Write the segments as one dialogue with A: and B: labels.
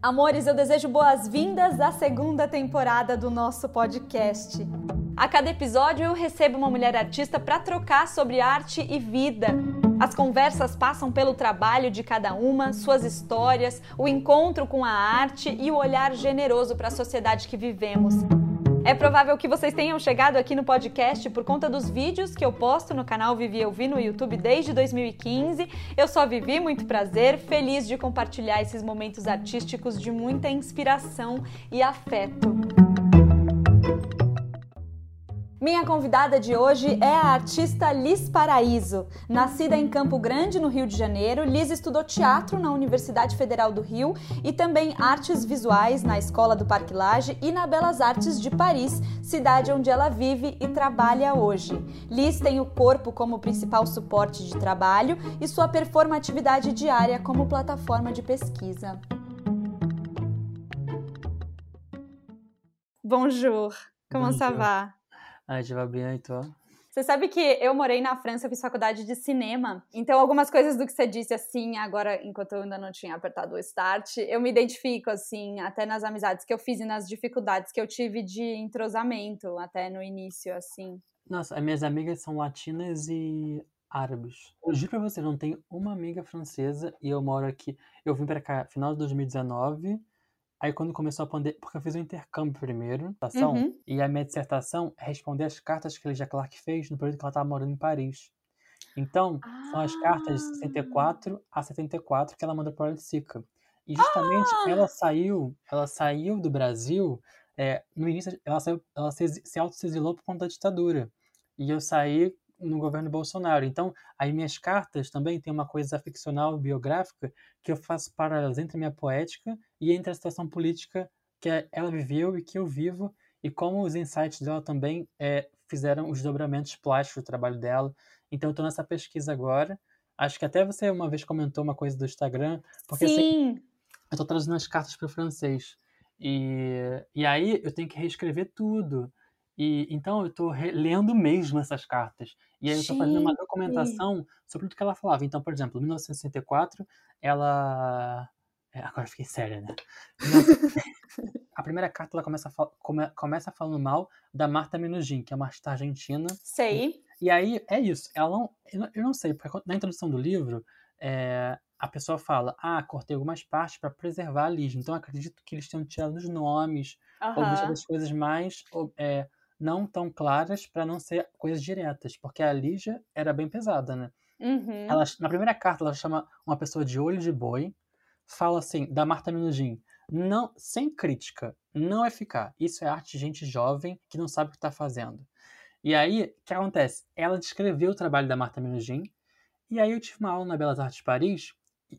A: Amores, eu desejo boas-vindas à segunda temporada do nosso podcast. A cada episódio eu recebo uma mulher artista para trocar sobre arte e vida. As conversas passam pelo trabalho de cada uma, suas histórias, o encontro com a arte e o olhar generoso para a sociedade que vivemos. É provável que vocês tenham chegado aqui no podcast por conta dos vídeos que eu posto no canal Vivi Eu Vi no YouTube desde 2015. Eu só Vivi, muito prazer, feliz de compartilhar esses momentos artísticos de muita inspiração e afeto. Minha convidada de hoje é a artista Liz Paraíso. Nascida em Campo Grande, no Rio de Janeiro, Liz estudou teatro na Universidade Federal do Rio e também artes visuais na Escola do Parque Lage e na Belas Artes de Paris, cidade onde ela vive e trabalha hoje. Liz tem o corpo como principal suporte de trabalho e sua performatividade diária como plataforma de pesquisa. Bonjour, comment ça va?
B: Ah, je vais bien, e toi?
A: Você sabe que eu morei na França, eu fiz faculdade de cinema. Então, algumas coisas do que você disse, assim, agora, enquanto eu ainda não tinha apertado o start, eu me identifico, assim, até nas amizades que eu fiz e nas dificuldades que eu tive de entrosamento, até no início, assim.
B: Nossa, as minhas amigas são latinas e árabes. Eu juro pra você, não tenho uma amiga francesa e eu moro aqui. Eu vim pra cá final de 2019 Aí quando começou a pandemia, porque eu fiz o um intercâmbio primeiro, dissertação, uhum. e a minha dissertação é responder as cartas que a Lígia Clark fez no período que ela estava morando em Paris. Então, ah. são as cartas de 64 a 74 que ela manda para a Sica. E justamente ah. ela saiu, ela saiu do Brasil, é, no início ela saiu, ela se, se auto-exilou por conta da ditadura. E eu saí no governo Bolsonaro. Então, aí minhas cartas também tem uma coisa ficcional, biográfica, que eu faço paralelas entre a minha poética e entre a situação política que ela viveu e que eu vivo, e como os insights dela também é, fizeram os dobramentos plásticos do trabalho dela. Então, eu estou nessa pesquisa agora. Acho que até você uma vez comentou uma coisa do Instagram, porque
A: Sim.
B: Assim, eu estou traduzindo as cartas para o francês. E, e aí eu tenho que reescrever tudo. E então eu estou lendo mesmo essas cartas. E aí eu estou fazendo uma documentação sobre tudo que ela falava. Então, por exemplo, em 1964, ela. É, agora fiquei séria, né? a primeira carta ela começa, come, começa falando mal da Marta Minugin, que é uma artista argentina.
A: Sei.
B: E, e aí é isso. Ela não, eu, não, eu não sei, porque na introdução do livro, é, a pessoa fala: Ah, cortei algumas partes para preservar a Liz. Então acredito que eles tenham tirado os nomes, ou deixado as coisas mais. É, não tão claras para não ser coisas diretas, porque a Lígia era bem pesada, né?
A: Uhum.
B: Ela, na primeira carta, ela chama uma pessoa de olho de boi, fala assim, da Marta Minugin, não, sem crítica, não é ficar. Isso é arte de gente jovem que não sabe o que está fazendo. E aí, o que acontece? Ela descreveu o trabalho da Marta Minugin, e aí eu tive uma aula na Belas Artes de Paris,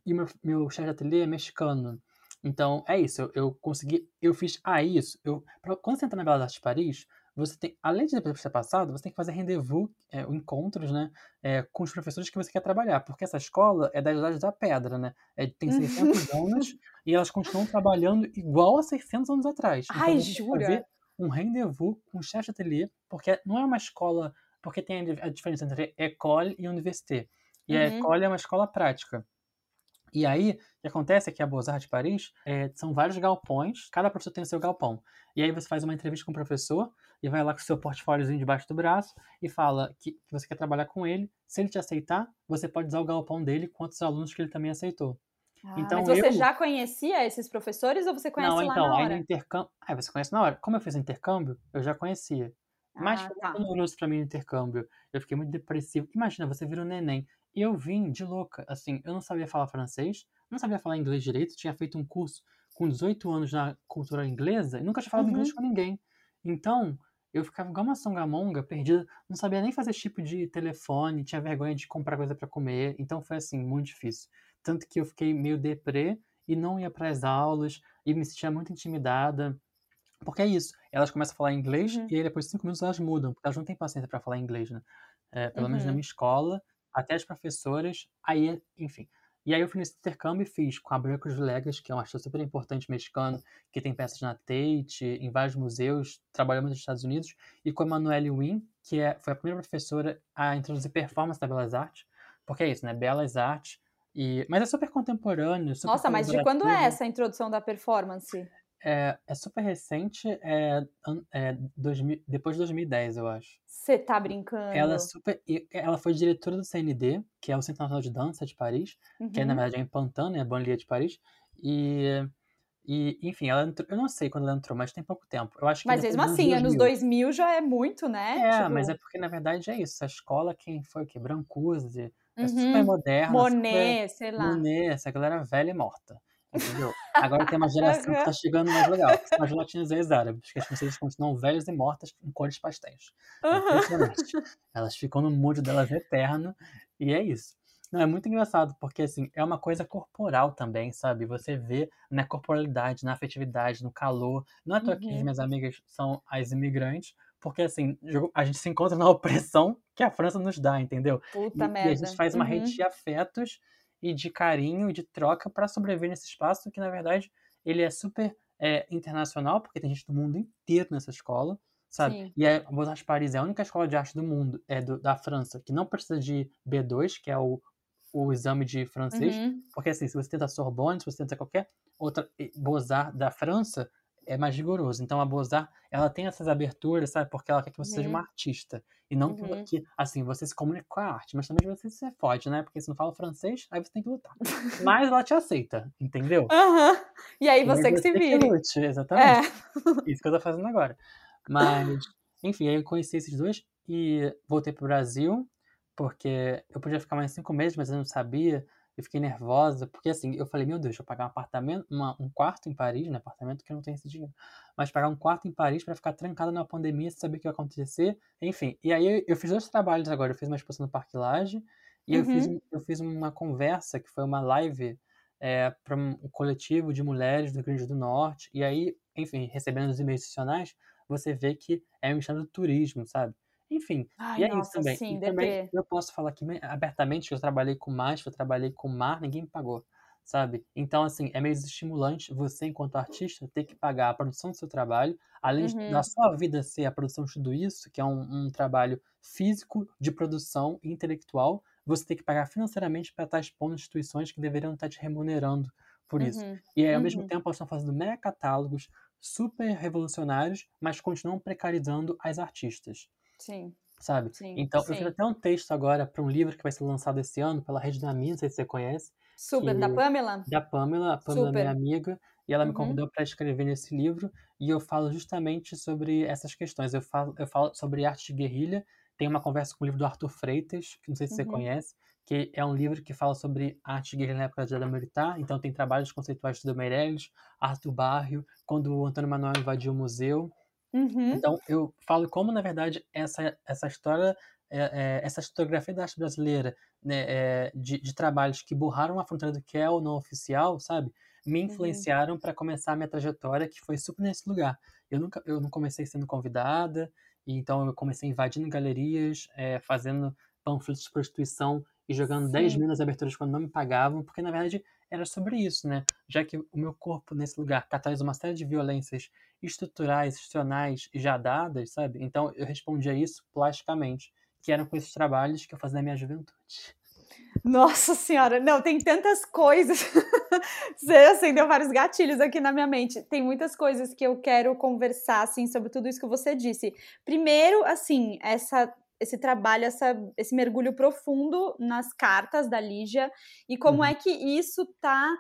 B: e meu, meu chefe de ateliê é mexicano. Então, é isso, eu, eu consegui, eu fiz, ah, isso, eu, pra, quando você entra na Belas Artes de Paris, você tem, além de ter passado, você tem que fazer rendezvous, é, encontros, né, é, com os professores que você quer trabalhar, porque essa escola é da Idade da Pedra, né, é, tem 600 anos e elas continuam trabalhando igual a 600 anos atrás.
A: Então, Ai, jura? Fazer
B: um rendezvous com o chefe de ateliê, porque não é uma escola, porque tem a diferença entre école e université. E uhum. a école é uma escola prática. E aí, o que acontece é que a Beaux-Arts de Paris é, são vários galpões, cada professor tem o seu galpão. E aí você faz uma entrevista com o professor e vai lá com o seu portfóliozinho debaixo do braço e fala que, que você quer trabalhar com ele. Se ele te aceitar, você pode usar o galpão dele com outros alunos que ele também aceitou.
A: Ah, então, mas você eu... já conhecia esses professores ou você conhece
B: Não, então,
A: na hora?
B: aí no intercâmbio... Ah, você conhece na hora. Como eu fiz intercâmbio, eu já conhecia. Mas ah, foi tá. doloroso pra mim no intercâmbio. Eu fiquei muito depressivo. Imagina, você vira um neném. Eu vim de louca. Assim, eu não sabia falar francês, não sabia falar inglês direito, tinha feito um curso com 18 anos na cultura inglesa e nunca tinha falado uhum. inglês com ninguém. Então, eu ficava igual uma songamonga, perdida, não sabia nem fazer tipo de telefone, tinha vergonha de comprar coisa para comer, então foi assim, muito difícil. Tanto que eu fiquei meio deprê e não ia para as aulas e me sentia muito intimidada. Porque é isso, elas começam a falar inglês uhum. e aí depois de cinco minutos elas mudam, porque elas não têm paciência para falar inglês, né? É, pelo uhum. menos na uhum. minha escola, até as professoras, aí, enfim. E aí eu fui nesse intercâmbio e fiz com a Branca Legas, que é um artista super importante mexicano, que tem peças na Tate, em vários museus, trabalhou nos Estados Unidos, e com a Emanuele Wynn, que é, foi a primeira professora a introduzir performance da Belas Artes, porque é isso, né? Belas Artes E, mas é super contemporâneo. Super
A: Nossa, mas de quando é essa introdução da performance?
B: É, é super recente, é, é 2000, depois de 2010, eu acho.
A: Você tá brincando?
B: Ela, é super, ela foi diretora do CND, que é o Centro Nacional de Dança de Paris, uhum. que é, na uhum. verdade é em Pantin, né, a Banlieue de Paris. E, e, enfim, ela entrou, eu não sei quando ela entrou, mas tem pouco tempo. Eu acho que
A: mas mesmo assim, 2000. anos 2000 já é muito, né?
B: É, tipo... mas é porque, na verdade, é isso. A escola, quem foi o quê? Brancusi, é uhum. super moderna.
A: Monet,
B: super...
A: sei lá.
B: Monet, essa galera velha e morta. Entendeu? Agora tem uma geração que tá chegando mais legal, que são as latinas ex-árabes, que as francesas continuam velhas e mortas em cores pastéis. É Elas ficam no mundo delas eterno, e é isso. Não, é muito engraçado, porque assim, é uma coisa corporal também, sabe? Você vê na corporalidade, na afetividade, no calor. Não é à toa que as uhum. minhas amigas são as imigrantes, porque assim, a gente se encontra na opressão que a França nos dá, entendeu?
A: Puta
B: e,
A: merda.
B: E a gente faz uma uhum. rede de afetos e de carinho e de troca para sobreviver nesse espaço que, na verdade, ele é super é, internacional, porque tem gente do mundo inteiro nessa escola, sabe? Sim. E a Beaux-Arts Paris é a única escola de arte do mundo, é do, da França, que não precisa de B2, que é o, o exame de francês, uhum. porque assim, se você tenta Sorbonne, se você tenta qualquer outra Beaux-Arts da França, é mais rigoroso. Então a Beaux-Arts, ela tem essas aberturas, sabe? Porque ela quer que você uhum. seja uma artista. E não uhum. que, assim, você se comunique com a arte, mas também você se fode, né? Porque se não fala francês, aí você tem que lutar. mas ela te aceita, entendeu?
A: Uhum. E aí você e que se vira.
B: lute, exatamente. É. Isso que eu tô fazendo agora. Mas, enfim, aí eu conheci esses dois e voltei pro Brasil, porque eu podia ficar mais cinco meses, mas eu não sabia eu fiquei nervosa, porque assim, eu falei, meu Deus, eu pagar um apartamento, uma, um quarto em Paris, né? Apartamento que eu não tenho esse dinheiro. Mas pagar um quarto em Paris para ficar trancada na pandemia, sem saber o que ia acontecer. Enfim, e aí eu, eu fiz dois trabalhos agora. Eu fiz uma exposição no Parque Lage e uhum. eu, fiz, uhum. eu fiz uma conversa, que foi uma live é, para um coletivo de mulheres do Rio Grande do Norte. E aí, enfim, recebendo os e-mails institucionais, você vê que é um do turismo, sabe? Enfim,
A: Ai,
B: e é
A: nossa,
B: isso também.
A: Sim,
B: e também eu posso falar aqui abertamente que eu trabalhei com mais, eu trabalhei com mar, ninguém me pagou, sabe? Então, assim, é meio estimulante você, enquanto artista, ter que pagar a produção do seu trabalho, além uhum. da sua vida ser a produção de tudo isso, que é um, um trabalho físico de produção intelectual, você tem que pagar financeiramente para estar expondo instituições que deveriam estar te remunerando por isso. Uhum. E aí, ao uhum. mesmo tempo, elas estão fazendo mega catálogos super revolucionários, mas continuam precarizando as artistas.
A: Sim.
B: Sabe?
A: Sim,
B: então, eu fiz até um texto agora para um livro que vai ser lançado esse ano pela Rede da Minha, não sei se você conhece.
A: Super,
B: que...
A: da Pamela?
B: Da Pamela, a Pamela é minha amiga, e ela me uhum. convidou para escrever nesse livro, e eu falo justamente sobre essas questões. Eu falo, eu falo sobre arte de guerrilha, tem uma conversa com o livro do Arthur Freitas, que não sei se você uhum. conhece, que é um livro que fala sobre arte de guerrilha na época da ditadura militar, então tem trabalhos conceituais do Meirelles, Arthur Barrio, quando o Antônio Manuel invadiu o museu,
A: Uhum.
B: Então, eu falo como, na verdade, essa, essa história, é, é, essa historiografia da arte brasileira, né, é, de, de, trabalhos que burraram a fronteira do que é o não oficial, sabe? Me uhum. influenciaram uhum. para começar a minha trajetória, que foi super nesse lugar. Eu, nunca, eu não comecei sendo convidada, e então eu comecei invadindo galerias, é, fazendo panfletos de prostituição e jogando Sim. 10 mil nas aberturas quando não me pagavam, porque, na verdade, era sobre isso, né? Já que o meu corpo nesse lugar catalisa uma série de violências estruturais, institucionais já dadas, sabe? Então eu respondia isso plasticamente, que eram com esses trabalhos que eu fazia na minha juventude.
A: Nossa senhora, não, tem tantas coisas. Você acendeu vários gatilhos aqui na minha mente. Tem muitas coisas que eu quero conversar, assim, sobre tudo isso que você disse. Primeiro, assim, essa esse trabalho, essa, esse mergulho profundo nas cartas da Lígia e como uhum. é que isso tá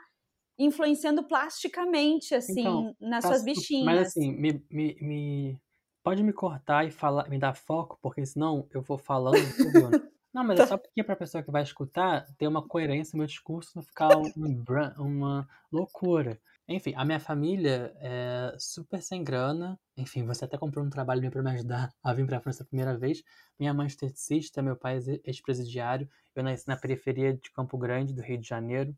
A: influenciando plasticamente, assim, então, nas tá, suas bichinhas.
B: Mas assim, me, me, me, pode me cortar e falar, me dar foco, porque senão eu vou falando. não, mas é só porque para a pessoa que vai escutar ter uma coerência no meu discurso, não ficar um, uma loucura. Enfim, a minha família é super sem grana. Enfim, você até comprou um trabalho meu para me ajudar a vir para a França a primeira vez. Minha mãe é esteticista, meu pai é ex-presidiário. Eu nasci na periferia de Campo Grande, do Rio de Janeiro.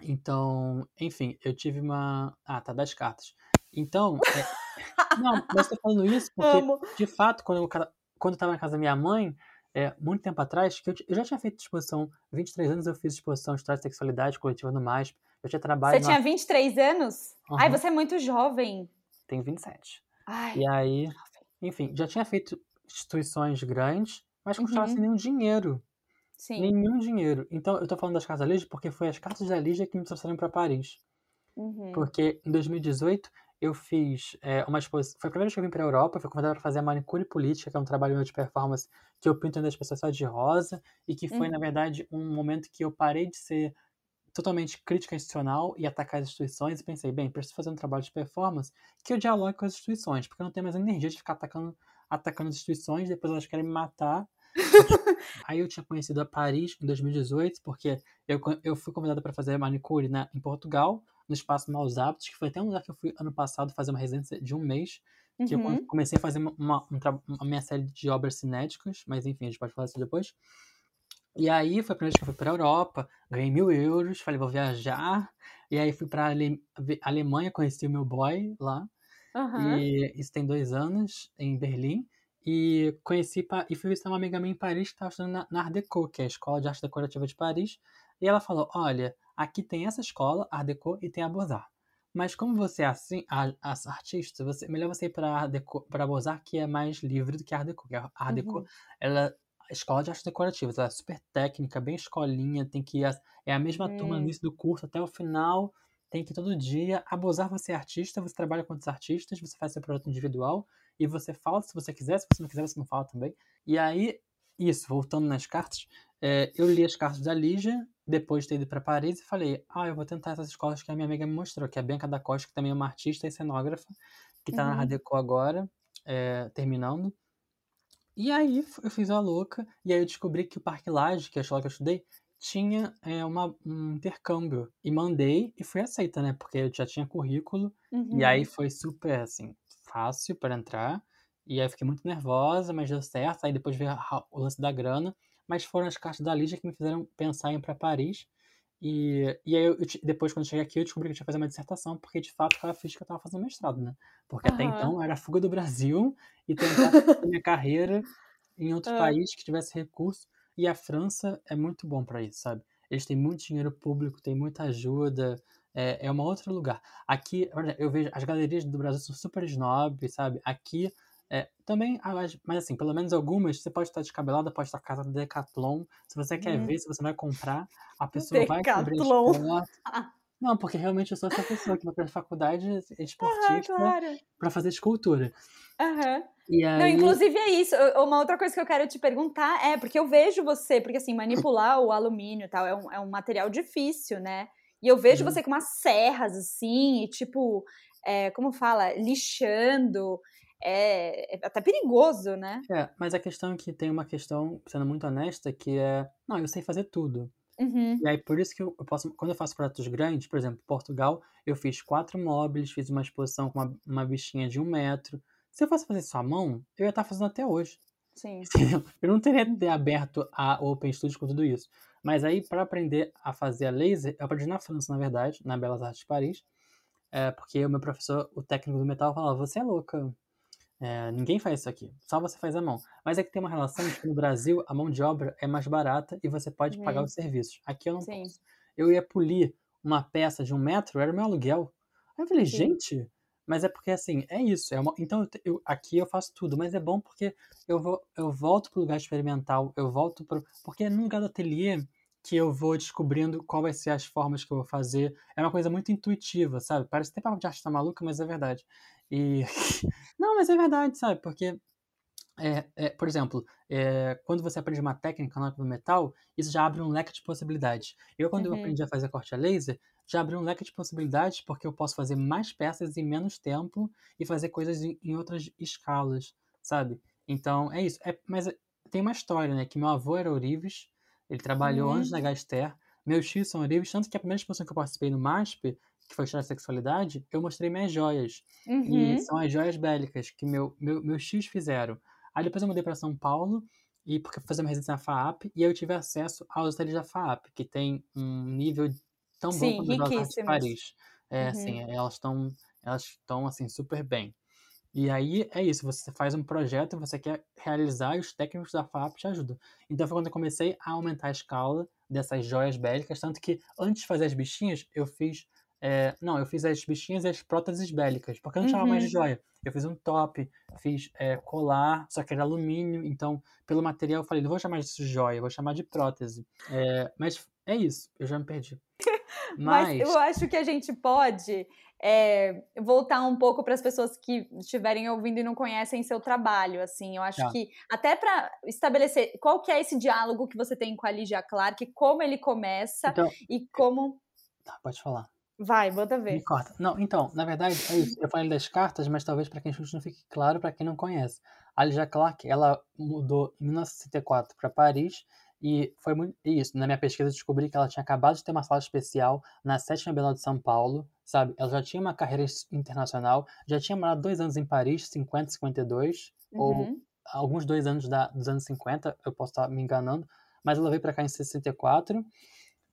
B: Então, enfim, eu tive uma. Ah, tá, das cartas. Então. É... Não, mas tô falando isso porque, Amo. de fato, quando eu, quando eu tava na casa da minha mãe, é, muito tempo atrás, que eu, eu, já tinha feito exposição, 23 anos eu fiz exposição de história de sexualidade coletiva no MASP. Eu tinha trabalho.
A: Você tinha 23 anos? Uhum. Ai, você é muito jovem.
B: Tenho 27.
A: Ai,
B: e aí, enfim, já tinha feito instituições grandes, mas não uhum. sem nenhum dinheiro.
A: Sim.
B: nenhum dinheiro. Então, eu tô falando das cartas da Lígia porque foi as cartas da Lígia que me trouxeram para Paris.
A: Uhum.
B: Porque em 2018 eu fiz é, uma exposição. Foi a primeira vez que eu vim para a Europa, fui convidada para fazer a manicure política, que é um trabalho meu de performance que eu pinto as pessoas só de rosa, e que foi,
A: Uhum.
B: na verdade, um momento que eu parei de ser totalmente crítica institucional e atacar as instituições e pensei, bem, preciso fazer um trabalho de performance que eu dialogue com as instituições, porque eu não tenho mais energia de ficar atacando, atacando as instituições, depois elas querem me matar. Aí eu tinha conhecido a Paris em 2018, porque eu, eu fui convidada para fazer manicure na, em Portugal, no Espaço Maus Hábitos, que foi até um lugar que eu fui ano passado fazer uma residência de um mês, que eu
A: Uhum.
B: co- comecei a fazer uma, uma, um uma minha série de obras cinéticas, mas enfim, a gente pode falar isso depois. E aí foi a primeira vez que eu fui para a Europa, ganhei mil euros, falei, vou viajar. E aí fui para Ale Alemanha, conheci o meu boy lá.
A: Aham.
B: E isso tem dois anos, em Berlim. E conheci e fui visitar uma amiga minha em Paris que estava estudando na, na Art Deco, que é a Escola de Arte Decorativa de Paris. E ela falou: Olha, aqui tem essa escola, Art Deco, e tem a Beaux-Arts. Mas como você é assim, a, a artista, você, melhor você ir para para Beaux-Arts, que é mais livre do que a Art Deco. A Art Deco,
A: Uhum.
B: ela escola de artes decorativas, ela é super técnica, bem escolinha, tem que ir, a- é a mesma turma no
A: Hum.
B: início do curso até o final, tem que ir todo dia. A Beaux-Arts você é artista, você trabalha com outros artistas, você faz seu projeto individual e você fala se você quiser, se você não quiser, você não fala também. E aí, isso, voltando nas cartas, é, eu li as cartas da Lígia, depois de ter ido para Paris, e falei, ah, eu vou tentar essas escolas que a minha amiga me mostrou, que é a Bianca da Costa, que também é uma artista e cenógrafa, que tá na
A: Uhum.
B: Radeco agora, é, terminando. E aí eu fiz a louca, e aí eu descobri que o Parque Lage, que é a escola que eu estudei, tinha é, uma, um intercâmbio. E mandei e fui aceita, né? Porque eu já tinha currículo, e aí
A: Uhum.
B: foi super, assim, fácil para entrar. E aí eu fiquei muito nervosa, mas deu certo. Aí depois veio o lance da grana. Mas foram as cartas da Lígia que me fizeram pensar em ir para Paris. E, e aí, eu, depois, quando eu cheguei aqui, eu descobri que eu tinha que fazer uma dissertação, porque de fato eu fiz que eu estava fazendo mestrado, né? Porque até
A: Aham.
B: então era fuga do Brasil e tentar fazer minha carreira em outro
A: Ah.
B: país que tivesse recurso. E a França é muito bom para isso, sabe? Eles têm muito dinheiro público, têm muita ajuda, é, é um outro lugar. Aqui, eu vejo as galerias do Brasil são super snob, sabe? Aqui é, também, mas assim, pelo menos algumas, você pode estar descabelada, pode estar casa do Decathlon. Se você quer
A: Hum.
B: ver, se você vai comprar, a pessoa vai
A: Decathlon.
B: portas. Não, porque realmente eu sou essa pessoa que vai pra faculdade
A: Aham,
B: esportista
A: claro.
B: pra fazer escultura.
A: Aham.
B: E
A: Não,
B: aí,
A: inclusive é isso. Uma outra coisa que eu quero te perguntar é, porque eu vejo você, porque assim, manipular o alumínio e tal é um, é um material difícil, né? E eu vejo
B: Uhum.
A: você com umas serras, assim, e tipo, é, como fala, lixando. É, é até perigoso, né?
B: é, mas a questão é que tem uma questão, sendo muito honesta, que é, não, eu sei fazer tudo.
A: Uhum.
B: E aí, por isso que eu posso, quando eu faço projetos grandes, por exemplo, Portugal, eu fiz quatro móveis, fiz uma exposição com uma, uma bichinha de um metro. Se eu fosse fazer à mão, eu ia estar fazendo até hoje.
A: Sim.
B: Eu não teria ter aberto a Open Studio com tudo isso. Mas aí, para aprender a fazer a laser, eu aprendi na França, na verdade, na Belas Artes de Paris. É, porque o meu professor, o técnico do metal, falava: Você é louca. É, ninguém faz isso aqui, só você faz a mão. Mas é que tem uma relação de que no Brasil a mão de obra é mais barata e você pode pagar
A: Uhum.
B: os serviços. Aqui eu não
A: Sim.
B: posso. Eu ia polir uma peça de um metro, era o meu aluguel. Aí eu falei,
A: Sim.
B: gente, mas é porque assim, é isso. É uma... Então eu aqui eu faço tudo, mas é bom porque eu, vou, eu volto pro lugar experimental, eu volto pro. Porque é num lugar do ateliê que eu vou descobrindo qual vai ser as formas que eu vou fazer. É uma coisa muito intuitiva, sabe? Parece até papo de arte tá maluca, mas é verdade. E. Não, mas é verdade, sabe? Porque é, é, por exemplo, é, quando você aprende uma técnica na do metal, isso já abre um leque de possibilidades. Eu, quando eu
A: Uhum.
B: aprendi a fazer corte a laser, já abriu um leque de possibilidades porque eu posso fazer mais peças em menos tempo e fazer coisas em, em outras escalas, sabe? Então, é isso. É, mas tem uma história, né? Que meu avô era ourives, ele trabalhou
A: Uhum.
B: antes da Gaster, meus tios são ourives, tanto que a primeira exposição que eu participei no MASP, que foi História da Sexualidade, eu mostrei minhas joias.
A: Uhum.
B: E são as joias bélicas que meu, meu, meus tios fizeram. Aí depois eu mudei para São Paulo, e porque eu fui fazer uma residência na FAAP, e aí eu tive acesso aos ateliês da FAAP, que tem um nível tão bom
A: Sim,
B: quanto as Belas Artes de. Paris. É,
A: Uhum.
B: assim, elas estão elas estão assim super bem. E aí é isso, você faz um projeto, você quer realizar e os técnicos da FAP te ajudam. Então foi quando eu comecei a aumentar a escala dessas joias bélicas, tanto que antes de fazer as bichinhas, eu fiz É, não, eu fiz as bichinhas e as próteses bélicas, porque eu não chamava mais de
A: Uhum.
B: joia. Eu fiz um top, fiz é, colar, só que era alumínio, então, pelo material, eu falei, não vou chamar isso de joia, vou chamar de prótese. É, mas é isso, eu já me perdi.
A: Mas
B: Mas,
A: eu acho que a gente pode é, voltar um pouco para as pessoas que estiverem ouvindo e não conhecem seu trabalho, assim. Eu acho
B: Tá.
A: que até para estabelecer qual que é esse diálogo que você tem com a Ligia Clark, como ele começa
B: então,
A: e como
B: tá, pode falar.
A: Vai, manda
B: Me
A: ver.
B: corta. Não, então, na verdade, é isso. Eu falei das cartas, mas talvez para quem escute não fique claro para quem não conhece. A Ligia Clark, ela mudou em 1964 para Paris e foi muito isso. Na minha pesquisa eu descobri que ela tinha acabado de ter uma sala especial na sétima Bienal de São Paulo, sabe? Ela já tinha uma carreira internacional, já tinha morado dois anos em Paris, 50, 52, ou
A: Uhum.
B: alguns dois anos da, dos anos 50, eu posso estar me enganando, mas ela veio para cá em 64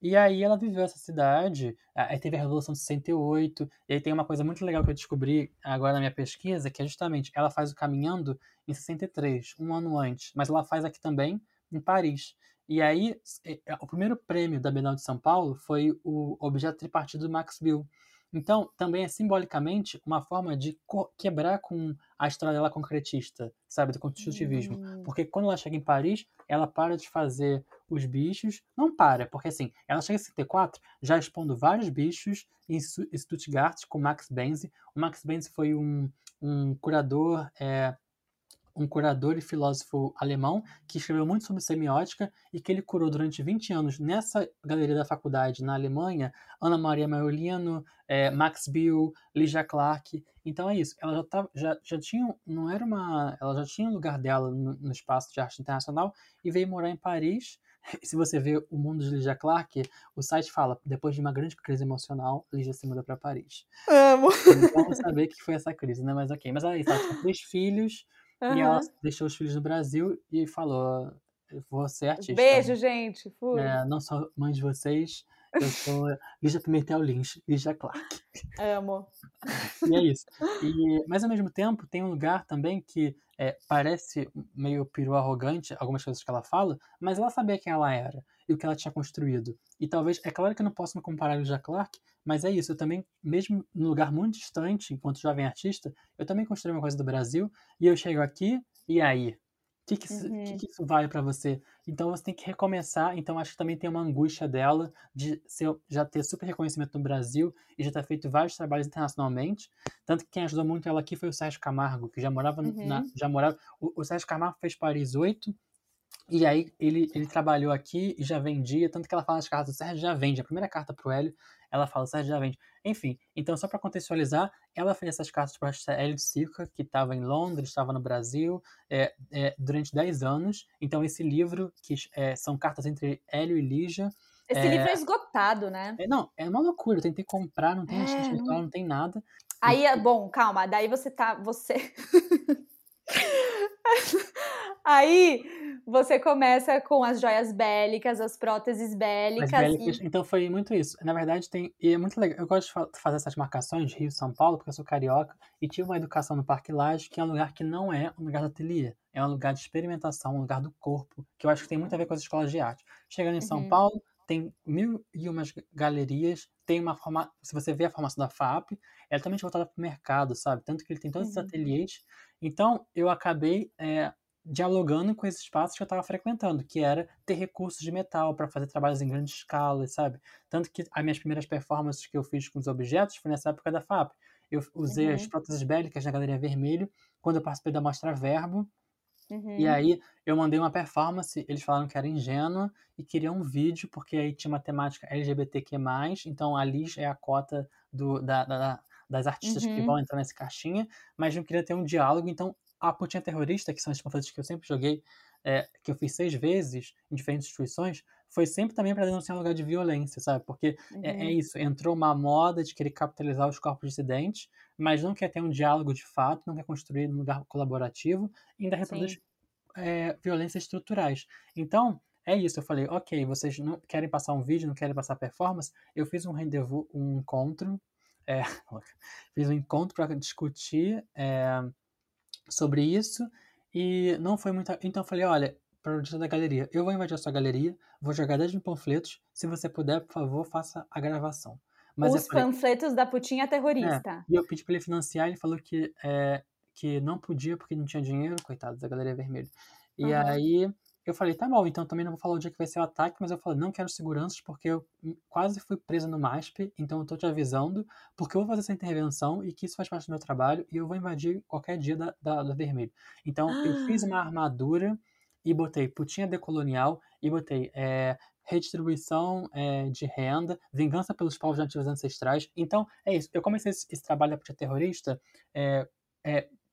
B: e aí ela viveu essa cidade, aí teve a Revolução de 68, e aí tem uma coisa muito legal que eu descobri agora na minha pesquisa, que é justamente, ela faz o Caminhando em 63, um ano antes, mas ela faz aqui também, em Paris. E aí, é, o primeiro prêmio da Bienal de São Paulo foi o objeto tripartido do Max Bill. Então, também é simbolicamente uma forma de quebrar com a história dela concretista, sabe, do construtivismo.
A: Hum.
B: Porque quando ela chega em Paris, ela para de fazer os bichos. Não para, porque assim, ela chega em 64 já expondo vários bichos em Stuttgart com Max Benz. O Max Benz foi um, um curador. é, um curador e filósofo alemão que escreveu muito sobre semiótica e que ele curou durante 20 anos nessa galeria da faculdade na Alemanha, Ana Maria Maiolino, é, Max Bill, Ligia Clark. Então é isso. Ela já, já, já tinha, não era uma, ela já tinha o lugar dela no, no espaço de arte internacional e veio morar em Paris. Se você vê o mundo de Ligia Clark, o site fala, depois de uma grande crise emocional, Ligia se mudou para Paris.
A: Amo.
B: Então vamos saber que foi essa crise, né? Mas ok. Mas ela, ela tinha três filhos e ela deixou os filhos no Brasil e falou: "Eu vou ser artista.
A: Beijo, gente. Fui.
B: É, não sou mãe de vocês, eu sou Lígia Pimentel Lins, Lígia Clark.
A: Amo.
B: E é isso. E, mas ao mesmo tempo, tem um lugar também que é, parece meio peru arrogante, algumas coisas que ela fala, mas ela sabia quem ela era e o que ela tinha construído. E talvez, é claro que eu não posso me comparar a Lígia Clark, mas é isso, eu também, mesmo num lugar muito distante, enquanto jovem artista, eu também construí uma coisa do Brasil, e eu chego aqui, e aí? O que, que, isso,
A: Uhum.
B: que, que isso vale pra você? Então você tem que recomeçar. Então acho que também tem uma angústia dela de ser, já ter super reconhecimento no Brasil e já ter feito vários trabalhos internacionalmente. Tanto que quem ajudou muito ela aqui foi o Sérgio Camargo, que já morava na,
A: Uhum.
B: já morava. O, o Sérgio Camargo fez Paris 8 e aí ele, ele trabalhou aqui e já vendia, tanto que ela fala nas cartas, o Sérgio já vende. A primeira carta pro Hélio, ela fala, Sérgio já vende. Enfim, então só para contextualizar, ela fez essas cartas para Hélio de Silva, que estava em Londres, estava no Brasil, é, é, durante 10 anos. Então esse livro, que é, são cartas entre Hélio e Lígia,
A: Esse livro é esgotado, né?
B: é, não, é uma loucura, eu tentei comprar, não tem
A: É, não-
B: virtual, não tem nada.
A: Aí, é bom, calma. Daí você tá. Você. Aí você começa com as joias bélicas, as próteses bélicas.
B: bélicas,
A: e-
B: então foi muito isso. Na verdade, tem. E é muito legal. Eu gosto de fa- fazer essas marcações Rio São Paulo, porque eu sou carioca, e tive uma educação no Parque Lage, que é um lugar que não é um lugar de ateliê. É um lugar de experimentação, um lugar do corpo, que eu acho que tem muito a ver com as escolas de arte. Chegando em São
A: Uhum.
B: Paulo, tem mil e umas galerias, tem uma forma. Se você vê a formação da FAP, ela é totalmente voltada para o mercado, sabe? Tanto que ele tem todos esses
A: Uhum.
B: ateliês. Então, eu acabei. é, dialogando com esses espaços que eu estava frequentando, que era ter recursos de metal para fazer trabalhos em grande escala, sabe? Tanto que as minhas primeiras performances que eu fiz com os objetos foi nessa época da FAP. Eu usei as
A: Uhum.
B: próteses bélicas na Galeria Vermelho, quando eu participei da Mostra Verbo,
A: Uhum.
B: e aí eu mandei uma performance, eles falaram que era ingênua e queriam um vídeo, porque aí tinha uma temática LGBTQ+, então a Liz é a cota do, da, da- das artistas que
A: Uhum.
B: vão entrar nessa caixinha, mas não queria ter um diálogo, então a Putinha Terrorista, que são as panfletos que eu sempre joguei, é, que eu fiz seis vezes em diferentes instituições, foi sempre também para denunciar um lugar de violência, sabe? Porque é, é
A: Uhum.
B: isso, entrou uma moda de querer capitalizar os corpos dissidentes, mas não quer ter um diálogo de fato, não quer construir um lugar colaborativo, ainda reproduz é, violências estruturais. Então, é isso, eu falei, ok, vocês não querem passar um vídeo, não querem passar performance, eu fiz um rendezvous, um encontro, é, fiz um encontro para discutir é, sobre isso, e não foi muito. Então eu falei, olha, para o da galeria, eu vou invadir a sua galeria, vou jogar 10 mil panfletos, se você puder, por favor, faça a gravação.
A: Mas Os falei, panfletos da putinha terrorista.
B: É, e eu pedi pra ele financiar, ele falou que, é, que não podia porque não tinha dinheiro, coitado da Galeria Vermelha. E uhum. aí eu falei, tá bom, então também não vou falar o dia que vai ser o ataque, mas eu falei, não quero seguranças porque eu quase fui preso no MASP, então eu tô te avisando, porque eu vou fazer essa intervenção e que isso faz parte do meu trabalho e eu vou invadir qualquer dia da, da, da Vermelho. Então eu fiz uma armadura e botei putinha decolonial e botei é, redistribuição é, de renda, vingança pelos povos nativos ancestrais. Então, é isso. Eu comecei esse, esse trabalho da terrorista é,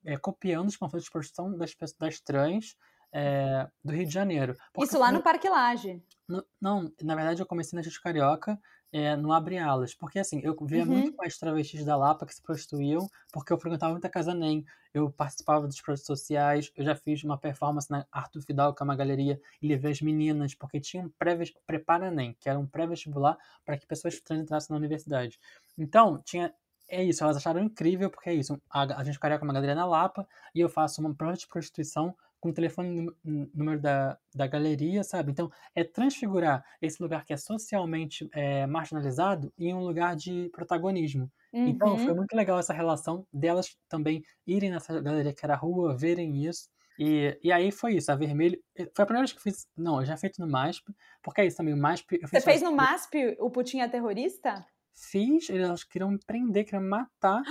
B: é, copiando os panfletos de prostituição das, das trans é, do Rio de Janeiro.
A: Isso lá no Parque Laje.
B: No, não, na verdade eu comecei na Justiça Carioca, é, no Abre Alas. Porque assim, eu via uhum. muito mais travestis da Lapa que se prostituíam, porque eu frequentava muita casa NEM. Eu participava dos projetos sociais, eu já fiz uma performance na Arthur Fidal, que é uma galeria, e levei as meninas, porque tinha um pré-prepara NEM, que era um pré-vestibular para que pessoas trans entrassem na universidade. Então, tinha é isso, elas acharam incrível, porque é isso. A, a gente carioca é uma galeria na Lapa e eu faço uma prova de prostituição com o telefone número da, da galeria, sabe? Então, é transfigurar esse lugar que é socialmente é, marginalizado em um lugar de protagonismo. Uhum. Então, foi muito legal essa relação delas também irem nessa galeria que era a rua, verem isso. E, e aí foi isso, a Vermelho. Foi a primeira vez que eu fiz. Não, eu já feito no MASP, porque é isso também, o MASP.
A: Você fez no MASP o Putinha Terrorista?
B: Fiz, eles queriam me prender, queriam me matar.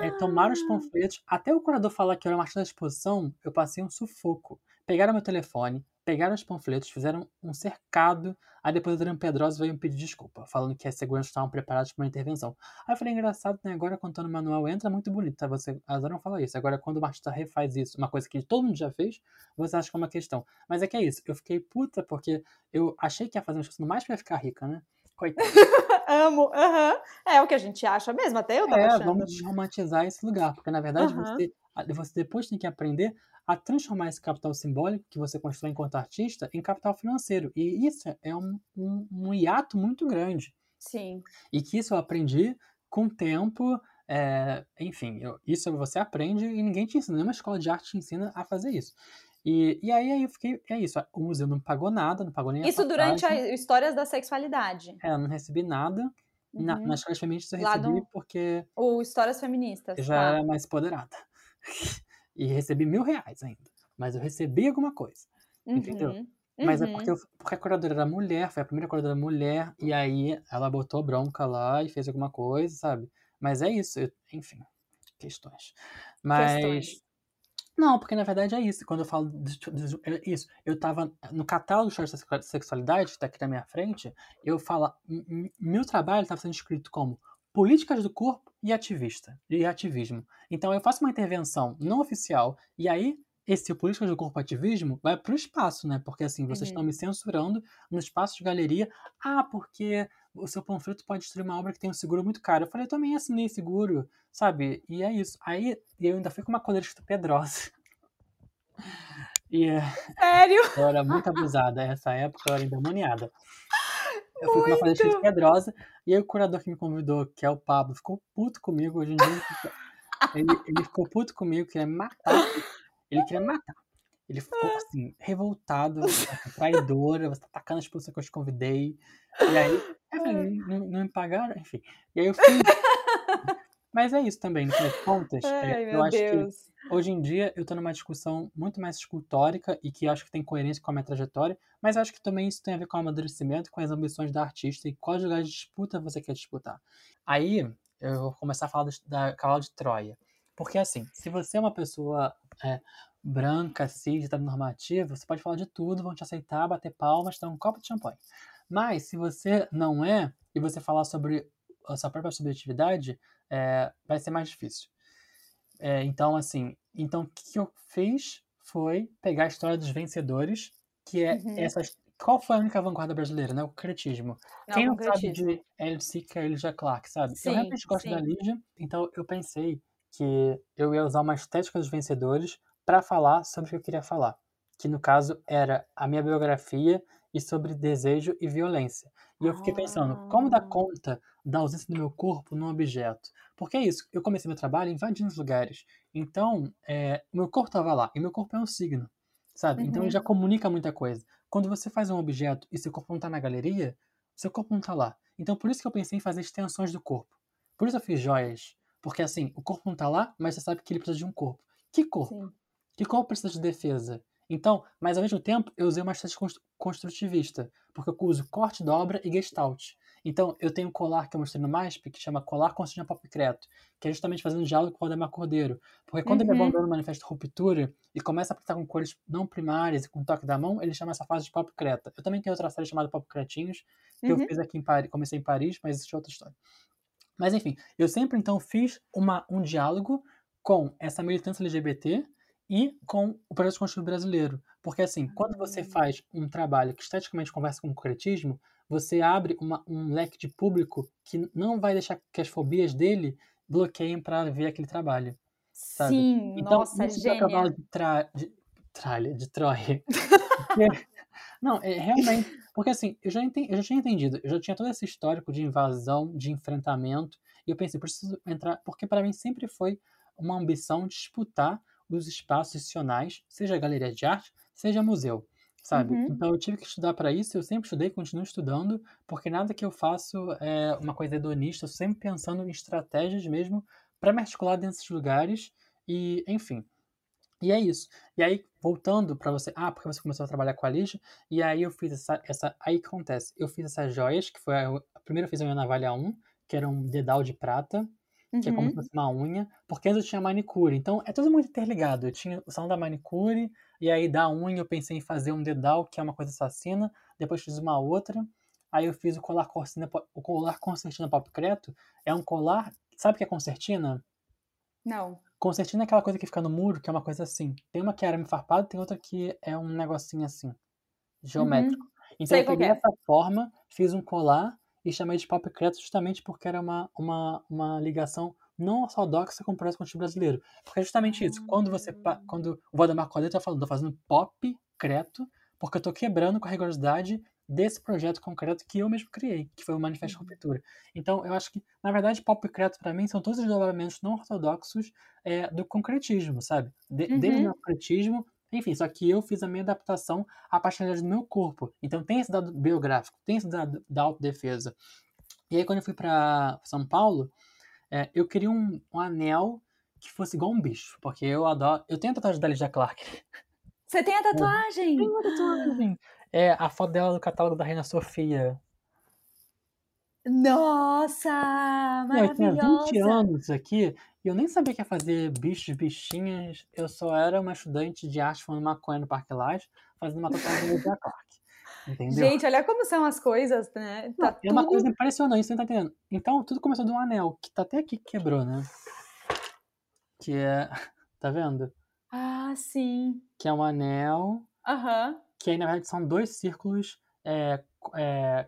B: É, tomaram os panfletos. Até o curador falar que eu era uma artista da exposição, eu passei um sufoco. Pegaram meu telefone, pegaram os panfletos, fizeram um cercado. Aí depois o Adriano Pedrosa veio me pedir desculpa, falando que as seguranças estavam preparados para uma intervenção. Aí eu falei, engraçado, né? Agora quando o manual entra, é muito bonito, tá? Você, a Zara não fala isso. Agora quando o artista refaz isso, uma coisa que todo mundo já fez, você acha que é uma questão. Mas é que é isso. Eu fiquei puta porque eu achei que ia fazer uma coisa mais pra ficar rica, né? Coitado.
A: Amo, uhum. é o que a gente acha mesmo, até eu tava
B: é,
A: achando.
B: vamos desromantizar esse lugar, porque na verdade uhum. você, você depois tem que aprender a transformar esse capital simbólico que você constrói enquanto artista em capital financeiro. E isso é um, um, um hiato muito grande.
A: Sim.
B: E que isso eu aprendi com o tempo, é, enfim, eu, isso você aprende e ninguém te ensina, nenhuma escola de arte te ensina a fazer isso. E, e aí, aí eu fiquei, é isso, o museu não pagou nada, não pagou nem
A: Isso durante as Histórias da Sexualidade.
B: É, eu não recebi nada. Uhum. Na, nas histórias feministas eu recebi porque...
A: O Histórias Feministas.
B: Eu já tá. era mais empoderada. e recebi mil reais ainda. Mas eu recebi alguma coisa. Uhum. Entendeu? Mas é uhum. porque, eu, porque a curadora era mulher, foi a primeira curadora mulher, e aí ela botou bronca lá e fez alguma coisa, sabe? Mas é isso, eu, enfim, questões. Mas questões. Não, porque na verdade é isso. Quando eu falo de, de, é isso, eu tava no catálogo de histórias da sexualidade, que tá aqui na minha frente, eu falo, meu trabalho estava sendo escrito como políticas do corpo e ativista, e ativismo. Então eu faço uma intervenção não oficial, e aí esse políticas do corpo e ativismo vai para o espaço, né? Porque assim, vocês estão uhum. me censurando no espaço de galeria. Ah, porque o seu panfleto pode destruir uma obra que tem um seguro muito caro. Eu falei, eu também assinei seguro, sabe? E é isso. Aí eu ainda fui com uma coleirista pedrosa. E,
A: Sério?
B: Eu era muito abusada. Essa época eu era endemoniada. Eu fui com uma coleirista pedrosa. E aí o curador que me convidou, que é o Pablo, ficou puto comigo. Hoje em dia ele, ele ficou puto comigo, queria me matar. Ele queria me matar. Ele ficou assim, revoltado, traidora, você tá atacando as pessoas que eu te convidei. E aí, não, não me pagaram, enfim. E aí eu fui. Mas é isso também, no fim das contas. É, Ai, é, eu acho Deus. que hoje em dia eu tô numa discussão muito mais escultórica e que acho que tem coerência com a minha trajetória, mas acho que também isso tem a ver com o amadurecimento, com as ambições da artista e quais lugares de disputa você quer disputar. Aí eu vou começar a falar da, da Cavalo de Troia. Porque assim, se você é uma pessoa é, branca, cis, normativa, você pode falar de tudo, vão te aceitar, bater palmas, dar um copo de champanhe. Mas se você não é, e você falar sobre a sua própria subjetividade, é, vai ser mais difícil. É, então, assim, então o que eu fiz foi pegar a história dos vencedores, que é uhum. essas. Qual foi a única vanguarda brasileira, né? O concretismo. Não, Quem não sabe de Elsie, que é a Clark, sabe? Sim, eu realmente gosto sim. da Lígia, então eu pensei que eu ia usar uma estética dos vencedores para falar sobre o que eu queria falar, que no caso era a minha biografia e sobre desejo e violência. E eu fiquei pensando, como dar ah. conta da ausência do meu corpo num objeto? Porque é isso, eu comecei meu trabalho invadindo os lugares. Então, é, meu corpo estava lá, e meu corpo é um signo, sabe? Uhum. Então ele já uhum. comunica muita coisa. Quando você faz um objeto e seu corpo não está na galeria, seu corpo não está lá. Então, por isso que eu pensei em fazer extensões do corpo. Por isso eu fiz joias. Porque, assim, o corpo não tá lá, mas você sabe que ele precisa de um corpo. Que corpo? Sim. Que corpo precisa de defesa? Então, mas ao mesmo tempo, eu usei uma estratégia construtivista, porque eu uso corte, dobra e gestalt. Então, eu tenho um colar que eu mostrei no MASP, que chama Colar Construindo Papo Creto, que é justamente fazendo diálogo com o Ademar Cordeiro. Porque quando uhum. ele abandona o manifesto ruptura e começa a pintar com cores não primárias e com toque da mão, ele chama essa fase de Papo Creta. Eu também tenho outra série chamada Papo Cretinhos, que uhum. eu fiz aqui em Paris, comecei em Paris, mas existe outra história. Mas enfim, eu sempre então fiz uma, um diálogo com essa militância LGBT e com o projeto construtivo brasileiro. Porque, assim, quando você ah. faz um trabalho que esteticamente conversa com o concretismo, você abre uma, um leque de público que não vai deixar que as fobias dele bloqueiem para ver aquele trabalho. Sabe?
A: Sim, então, nossa, gênia.
B: cavalo de, tra... de tralha, de Troia. não, é realmente... Porque, assim, eu já, entendi, eu já tinha entendido, eu já tinha todo esse histórico de invasão, de enfrentamento, e eu pensei, preciso entrar... Porque, para mim, sempre foi uma ambição disputar os espaços institucionais, seja galeria de arte, seja museu, sabe? Uhum. Então eu tive que estudar para isso, eu sempre estudei, continuo estudando, porque nada que eu faço é uma coisa hedonista, eu sempre pensando em estratégias mesmo para me articular dentro desses lugares e, enfim. E é isso. E aí, voltando para você, ah, porque você começou a trabalhar com a Lígia, e aí eu fiz essa, essa aí que acontece, eu fiz essas joias, que foi a, a primeira eu fiz a minha navalha 1, que era um dedal de prata, que é como se uhum. fosse uma unha, porque antes eu tinha manicure. Então é tudo muito interligado. Eu tinha o salão da manicure, e aí da unha eu pensei em fazer um dedal, que é uma coisa assassina, depois fiz uma outra. Aí eu fiz o colar concertina, o colar concertina pop creto. É um colar, sabe o que é concertina?
A: Não.
B: Concertina é aquela coisa que fica no muro, que é uma coisa assim. Tem uma que é arame farpado, tem outra que é um negocinho assim, geométrico. Uhum. Então Sei eu peguei é. essa forma, fiz um colar e chamei de Papo Creto justamente porque era uma, uma, uma ligação não ortodoxa com o projeto brasileiro. Porque é justamente isso. Quando você ah. quando o Valdemar Cordeiro está falando, estou fazendo pop creto, porque eu estou quebrando com a rigorosidade desse projeto concreto que eu mesmo criei, que foi o Manifesto uhum. Ruptura. Então, eu acho que, na verdade, pop creto para mim são todos os desdobramentos não ortodoxos é, do concretismo, sabe? De, uhum. Desde o concretismo enfim, só que eu fiz a minha adaptação à partir do meu corpo. Então tem esse dado biográfico, tem esse dado da autodefesa. E aí quando eu fui para São Paulo, é, eu queria um, um, anel que fosse igual um bicho, porque eu adoro. Eu tenho a tatuagem da Ligia Clark.
A: Você tem a tatuagem?
B: Tenho a tatuagem. É a foto dela do catálogo da Reina Sofia.
A: Nossa, maravilhosa! Eu
B: tinha 20 anos aqui e eu nem sabia que ia fazer bichos, bichinhas. Eu só era uma estudante de arte fumando maconha no Parque Lage, fazendo uma tatuagem de Clark. Entendeu?
A: Gente, olha como são as coisas, né?
B: Tá. É uma coisa impressionante, você não tá entendendo. Então, tudo começou de um anel, que tá até aqui que quebrou, né? Que é. Tá vendo?
A: Ah, sim.
B: Que é um anel.
A: Aham. Uhum.
B: Que aí, na verdade, são dois círculos é, é,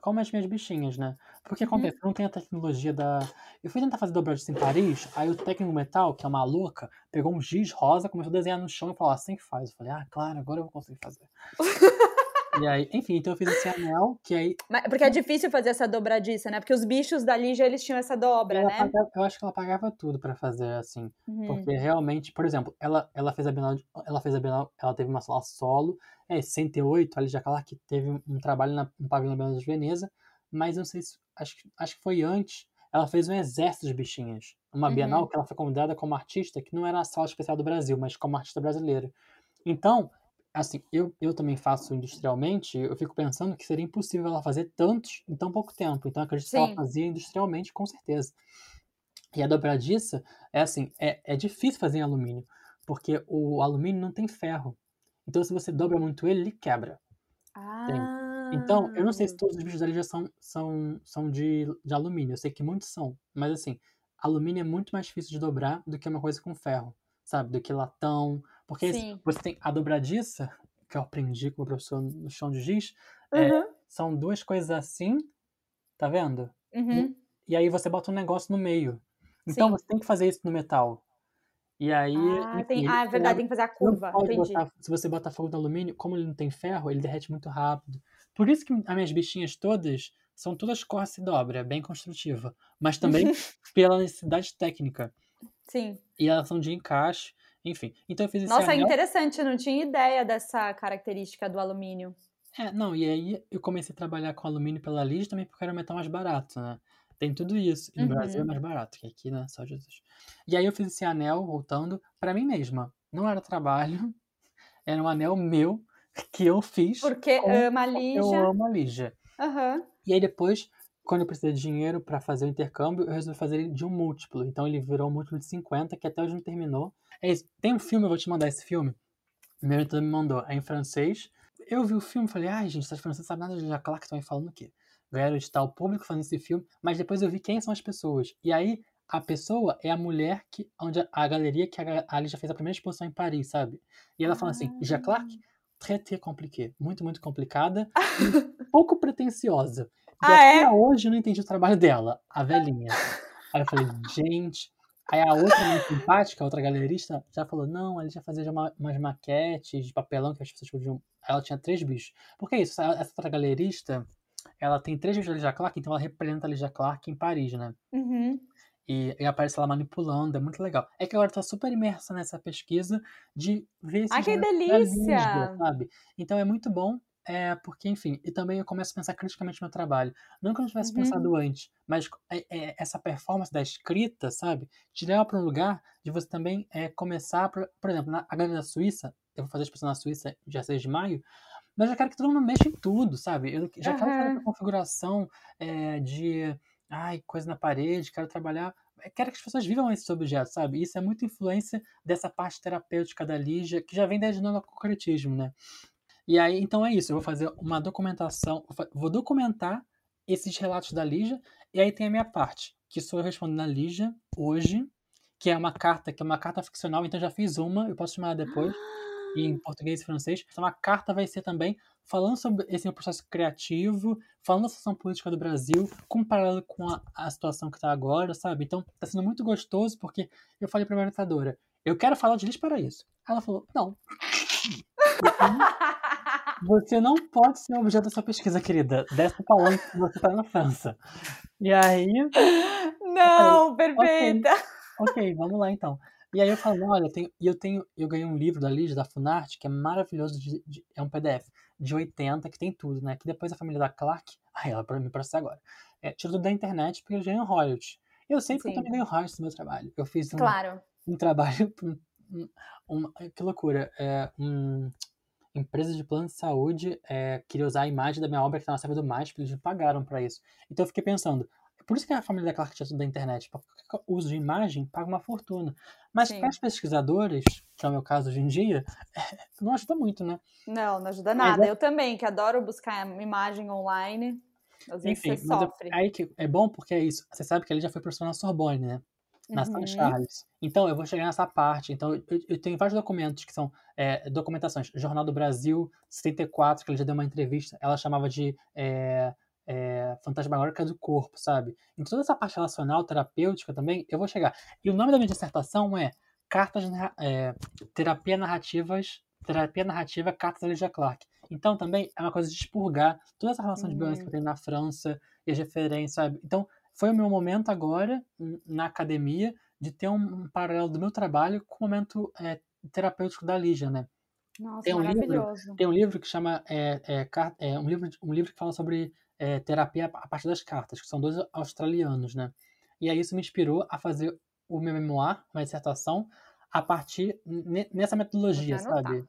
B: como as minhas bichinhas, né? Porque uhum. acontece, não tem a tecnologia da. Eu fui tentar fazer dobradiça em Paris, aí o técnico metal, que é uma louca, pegou um giz rosa, começou a desenhar no chão e falou: assim que faz. Eu falei: ah, claro, agora eu vou conseguir fazer. e aí, enfim, então eu fiz esse anel, que aí.
A: Mas, porque é difícil fazer essa dobradiça, né? Porque os bichos dali já eles tinham essa dobra, né?
B: Pagava, eu acho que ela pagava tudo pra fazer assim. Uhum. Porque realmente, por exemplo, ela, ela fez a Bienal, ela fez a Bienal, ela teve uma sala solo, é, 68, ali já que teve um trabalho na, no pavilhão da Bienal de Veneza, mas não sei se. Acho, acho que foi antes. Ela fez um exército de bichinhas. Uma uhum. Bienal que ela foi convidada como artista, que não era a sala especial do Brasil, mas como artista brasileira. Então, assim, eu, eu também faço industrialmente, eu fico pensando que seria impossível ela fazer tantos em tão pouco tempo. Então, acredito Sim. que ela fazia industrialmente, com certeza. E a dobradiça, é assim, é, é difícil fazer em alumínio, porque o alumínio não tem ferro. Então, se você dobra muito ele, ele quebra.
A: Ah.
B: Então, eu não sei se todos os bichos ali já são, são, são de, de alumínio. Eu sei que muitos são. Mas, assim, alumínio é muito mais difícil de dobrar do que uma coisa com ferro, sabe? Do que latão. Porque Sim. você tem a dobradiça, que eu aprendi com o professor no chão de giz, é, uhum. é, são duas coisas assim, tá vendo?
A: Uhum.
B: E, e, aí você bota um negócio no meio. Então, Sim. você tem que fazer isso no metal. E aí.
A: Ah, tem, ah é verdade, tem que fazer a curva.
B: Botar, se você bota fogo no alumínio, como ele não tem ferro, ele derrete muito rápido. Por isso que as minhas bichinhas todas são todas corte e dobra, bem construtiva. Mas também pela necessidade técnica.
A: Sim.
B: E elas são de encaixe, enfim. Então eu fiz esse
A: Nossa,
B: anel.
A: interessante, eu não tinha ideia dessa característica do alumínio.
B: É, não, e aí eu comecei a trabalhar com alumínio pela Liz também porque era um metal mais barato, né? Tem tudo isso. E no Brasil é
A: Uhum.
B: mais barato, que aqui, né? Só Jesus. E aí eu fiz esse anel, voltando, pra mim mesma. Não era trabalho, era um anel meu que eu fiz
A: Porque ama a
B: eu
A: Lígia.
B: amo a Lígia.
A: Aham.
B: E aí depois, quando eu precisei de dinheiro pra fazer o intercâmbio, eu resolvi fazer ele de um múltiplo. Então ele virou um múltiplo de 50, que até hoje não terminou. É isso. Tem um filme, eu vou te mandar esse filme. Meu editor me mandou, é em francês. Eu vi o filme e falei, ai gente, essas francesas sabem nada de Jacques Clark, estão aí falando o quê? Editar o público fazendo esse filme, mas depois eu vi quem são as pessoas. E aí, a pessoa é a mulher que, onde a, a galeria que a Ali já fez a primeira exposição em Paris, sabe? E ela fala assim, Jacques Clark, très, très compliqué. Muito, muito complicada. pouco pretensiosa.
A: Ah,
B: até
A: é?
B: hoje eu não entendi o trabalho dela, a velhinha. Aí eu falei, gente. Aí a outra muito simpática, a outra galerista, já falou: não, ele já fazia já uma- umas maquetes de papelão que as pessoas podiam. Ela tinha três bichos. Porque é isso, essa outra galerista, ela tem três bichos da Ligia Clark, então ela representa a Ligia Clark em Paris, né?
A: Uhum.
B: E, e aparece ela manipulando, é muito legal. É que agora eu tô super imersa nessa pesquisa de ver esses
A: Ai, que
B: da
A: delícia!
B: Sabe? Então é muito bom, é, porque, enfim, e também eu começo a pensar criticamente no meu trabalho. Não que eu não tivesse
A: Uhum.
B: pensado antes, mas é- é essa performance da escrita, sabe? Te leva para um lugar de você também é, começar, por, por exemplo, na a Galeria da Suíça, eu vou fazer a exposição na Suíça dia 6 de maio, mas eu quero que todo mundo mexa em tudo, sabe? Eu já quero fazer a configuração é, de ai, coisa na parede, quero trabalhar. eu Quero que as pessoas vivam esses objetos, sabe? Isso é muita influência dessa parte terapêutica da Lígia, que já vem desde o concretismo, né? E aí, então é isso. Eu vou fazer uma documentação, vou documentar esses relatos da Lígia, e aí tem a minha parte, que sou eu respondendo a Lígia hoje, que é uma carta, que é uma carta ficcional, então já fiz uma, eu posso mandar depois em português e francês. Então a carta vai ser também falando sobre esse meu processo criativo, falando da situação política do Brasil, com paralelo com a, a situação que está agora, sabe? Então tá sendo muito gostoso, porque eu falei pra minha orientadora, eu quero falar de lixo para isso. Ela falou, não. Você não pode ser objeto da sua pesquisa, querida. Dessa falando que você está na França. E aí,
A: Não, perfeita.
B: ok, vamos lá então. E aí eu falo, olha, eu tenho, eu tenho, eu ganhei um livro da Lígia, da Funarte, que é maravilhoso, de- de- é um PDF de 80, que tem tudo, né? Que depois a família da Clark, ai, ela me processar agora, é, tirou tudo da internet porque eles ganham royalties. Eu sei porque eu
A: Sim.
B: também ganho royalties no meu trabalho. Eu fiz um,
A: Claro.
B: um trabalho, um- um- que loucura, é, um, empresa de plano de saúde é, queria usar a imagem da minha obra que está na serva do MASP, eles me pagaram para isso. Então eu fiquei pensando, é por isso que a família da Clark tinha tudo da internet, porque o uso de imagem paga uma fortuna. Mas
A: Sim.
B: para os pesquisadores, que é o meu caso hoje em dia, não ajuda muito, né?
A: Não, não ajuda
B: Mas
A: nada.
B: é-
A: Eu também, que adoro buscar imagem online. Às vezes
B: Enfim,
A: você sofre.
B: aí que é bom porque é isso. Você sabe que ele já foi professor na Sorbonne, né? Na
A: Uhum.
B: Charles. Então, eu vou chegar nessa parte. Então, eu, eu tenho vários documentos que são é, documentações. Jornal do Brasil, 74, que ele já deu uma entrevista, ela chamava de é, é, Fantasmagórica do Corpo, sabe? Em toda essa parte relacional, terapêutica também, eu vou chegar. E o nome da minha dissertação é Cartas, é, Terapia Narrativas, Terapia Narrativa Cartas da Lígia Clark. Então, também é uma coisa de expurgar toda essa relação de violência que eu tenho na França e as referências, sabe? Então, foi o meu momento agora, na academia, de ter um, paralelo do meu trabalho com o momento é, terapêutico da Lígia, né?
A: Nossa,
B: Tem um livro-
A: maravilhoso.
B: Tem um livro que chama é, é, é, um, livro, um livro que fala sobre é, terapia a partir das cartas, que são dois australianos, né? E aí isso me inspirou a fazer o meu memoir, uma dissertação, a partir ne- nessa metodologia, sabe?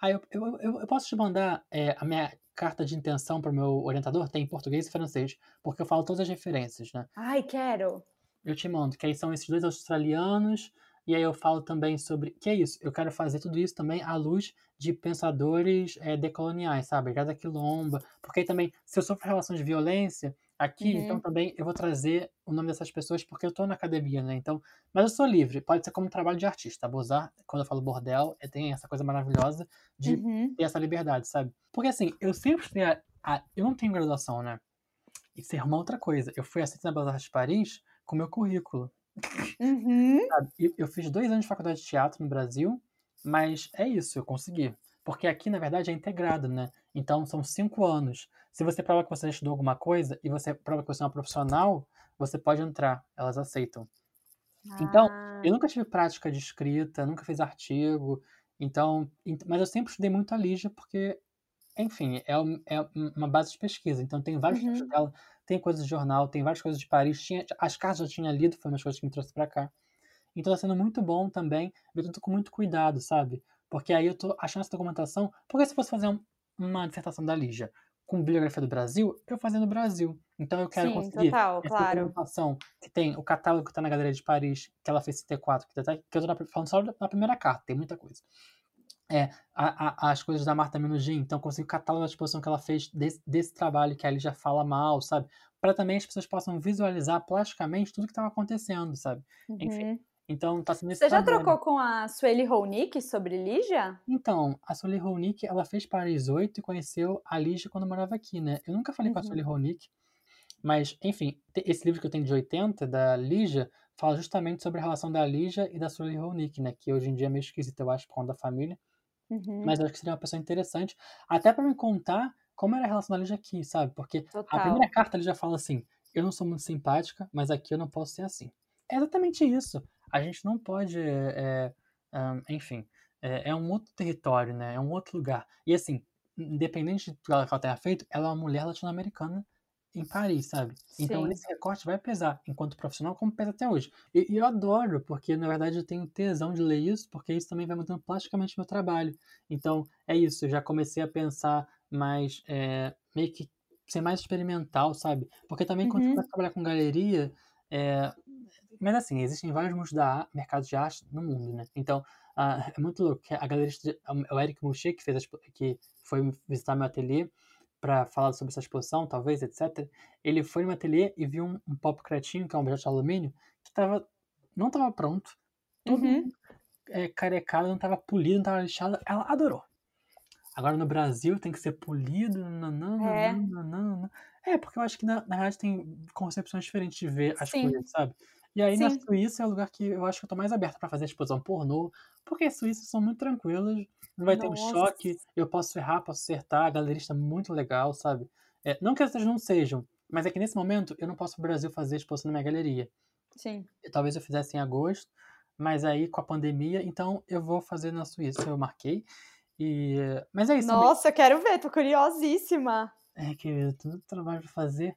B: Aí eu, eu, eu, eu posso te mandar é, a minha carta de intenção para o meu orientador, tem em português e francês, porque eu falo todas as referências, né?
A: Ai, quero.
B: Eu te mando, que aí são esses dois australianos, e aí eu falo também sobre. Que é isso? Eu quero fazer tudo isso também à luz de pensadores é, decoloniais, sabe? Grada Quilomba. Porque aí também, se eu sofro relações de violência aqui,
A: Uhum.
B: então também eu vou trazer o nome dessas pessoas porque eu tô na academia, né? Então. Mas eu sou livre, pode ser como trabalho de artista. Abusar, quando eu falo bordel, é, tem essa coisa maravilhosa de
A: Uhum.
B: ter essa liberdade, sabe? Porque assim, eu sempre estudei a, a- eu não tenho graduação, né? Isso é uma outra coisa. Eu fui aceito na Artes de Paris com meu currículo.
A: Uhum.
B: eu fiz dois anos de faculdade de teatro no Brasil, mas é isso, eu consegui. Porque aqui, na verdade, é integrado, né? Então, são cinco anos. Se você prova que você estudou alguma coisa e você prova que você é uma profissional, você pode entrar, elas aceitam. Então,
A: Ah,
B: Eu nunca tive prática de escrita, nunca fiz artigo, então, ent- mas eu sempre estudei muito a Lígia porque enfim, é, é, uma base de pesquisa. Então tem vários uhum. textos dela, tem coisas de jornal, tem várias coisas de Paris. Tinha, as cartas eu tinha lido, foi uma das coisas que me trouxe para cá. Então tá sendo muito bom também, ver tudo com muito cuidado, sabe? Porque aí eu tô achando essa documentação. Porque se fosse fazer um, uma dissertação da Lígia com bibliografia do Brasil, eu fazia no Brasil. Então eu quero
A: Sim,
B: conseguir
A: total,
B: essa
A: claro.
B: que tem o catálogo que está na Galeria de Paris, que ela fez CT4, que, tá, que eu tô falando só na primeira carta, tem muita coisa. É, a, a, as coisas da Marta Minugin, então consegui o catálogo da exposição que ela fez desse, desse trabalho que a já fala mal, sabe? Para também as pessoas possam visualizar plasticamente tudo que estava acontecendo, sabe? Uhum. Enfim, então, tá sendo
A: Você já trocou com a Sueli Ronick sobre Lígia?
B: Então, a Sueli Ronick, ela fez Paris 8 e conheceu a Lígia quando morava aqui, né? Eu nunca falei uhum. com a uhum. Sueli Ronick, mas, enfim, esse livro que eu tenho de 80, da Lígia, fala justamente sobre a relação da Lígia e da Sueli Ronick, né? Que hoje em dia é meio esquisita, eu acho, por conta da família. Uhum. Mas eu acho que seria uma pessoa interessante, até para me contar como era a relação da Lígia aqui, sabe? Porque Total. a primeira carta ele já fala assim: eu não sou muito simpática, mas aqui eu não posso ser assim. É exatamente isso a gente não pode, é, um, enfim, é, é, um outro território, né? É um outro lugar. E assim, independente de tudo que ela tenha feito, ela é uma mulher latino-americana em Paris, sabe? Sim. Então esse recorte vai pesar enquanto profissional, como pesa até hoje. E, e, eu adoro, porque na verdade eu tenho tesão de ler isso, porque isso também vai mudando plasticamente meu trabalho. Então é isso, eu já comecei a pensar mais, é, meio que ser mais experimental, sabe? Porque também quando uhum. você vai trabalhar com galeria, é, mas assim, existem vários mundos da mercado de arte no mundo, né? Então, uh, é muito louco que a galerista, o Eric Moucher, que, fez a, que foi visitar meu ateliê para falar sobre essa exposição, talvez, etc. Ele foi no ateliê e viu um, um pop cretinho, que é um objeto de alumínio, que tava, não estava pronto, todo uhum. é, carecado, não estava polido, não estava lixado. Ela adorou. Agora no Brasil tem que ser polido, não, não, é. não, não, não. É, porque eu acho que na, na verdade tem concepções diferentes de ver as Sim. coisas, sabe? E aí Sim. na Suíça é o lugar que eu acho que eu tô mais aberta para fazer exposição pornô, porque as suíças são muito tranquilas, não vai Nossa. ter um choque, eu posso errar, posso acertar, a galerista é muito legal, sabe? É, não que essas não sejam, mas é que nesse momento eu não posso no Brasil fazer exposição na minha galeria.
A: Sim.
B: Talvez eu fizesse em agosto, mas aí com a pandemia, então eu vou fazer na Suíça, eu marquei. E... Mas é isso.
A: Nossa, também. quero ver, tô curiosíssima.
B: É, querido, tanto trabalho pra fazer.